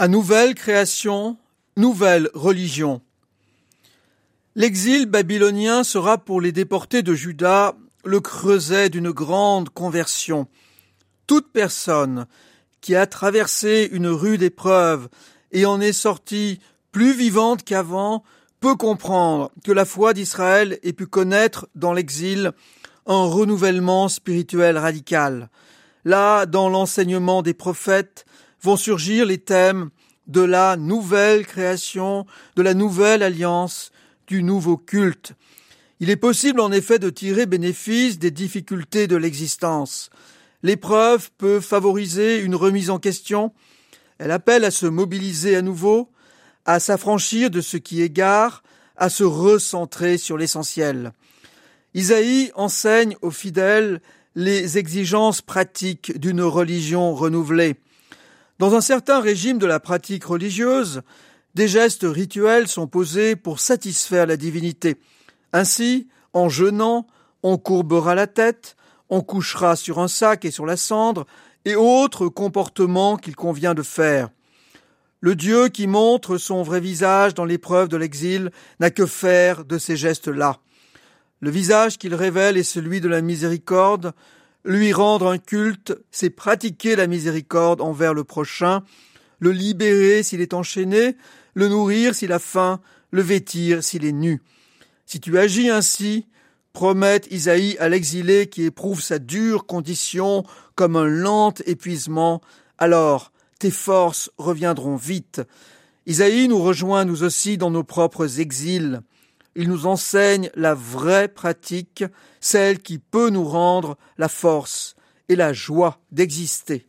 À nouvelle création, nouvelle religion. L'exil babylonien sera pour les déportés de Juda le creuset d'une grande conversion. Toute personne qui a traversé une rude épreuve et en est sortie plus vivante qu'avant peut comprendre que la foi d'Israël ait pu connaître dans l'exil un renouvellement spirituel radical. Là, dans l'enseignement des prophètes, vont surgir les thèmes de la nouvelle création, de la nouvelle alliance, du nouveau culte. Il est possible en effet de tirer bénéfice des difficultés de l'existence. L'épreuve peut favoriser une remise en question, elle appelle à se mobiliser à nouveau, à s'affranchir de ce qui égare, à se recentrer sur l'essentiel. Isaïe enseigne aux fidèles les exigences pratiques d'une religion renouvelée. Dans un certain régime de la pratique religieuse, des gestes rituels sont posés pour satisfaire la divinité. Ainsi, en jeûnant, on courbera la tête, on couchera sur un sac et sur la cendre, et autres comportements qu'il convient de faire. Le Dieu qui montre son vrai visage dans l'épreuve de l'exil n'a que faire de ces gestes-là. Le visage qu'il révèle est celui de la miséricorde, lui rendre un culte, c'est pratiquer la miséricorde envers le prochain, le libérer s'il est enchaîné, le nourrir s'il a faim, le vêtir s'il est nu. Si tu agis ainsi, promette Isaïe à l'exilé qui éprouve sa dure condition comme un lent épuisement, alors tes forces reviendront vite. Isaïe nous rejoint nous aussi dans nos propres exils. Il nous enseigne la vraie pratique, celle qui peut nous rendre la force et la joie d'exister.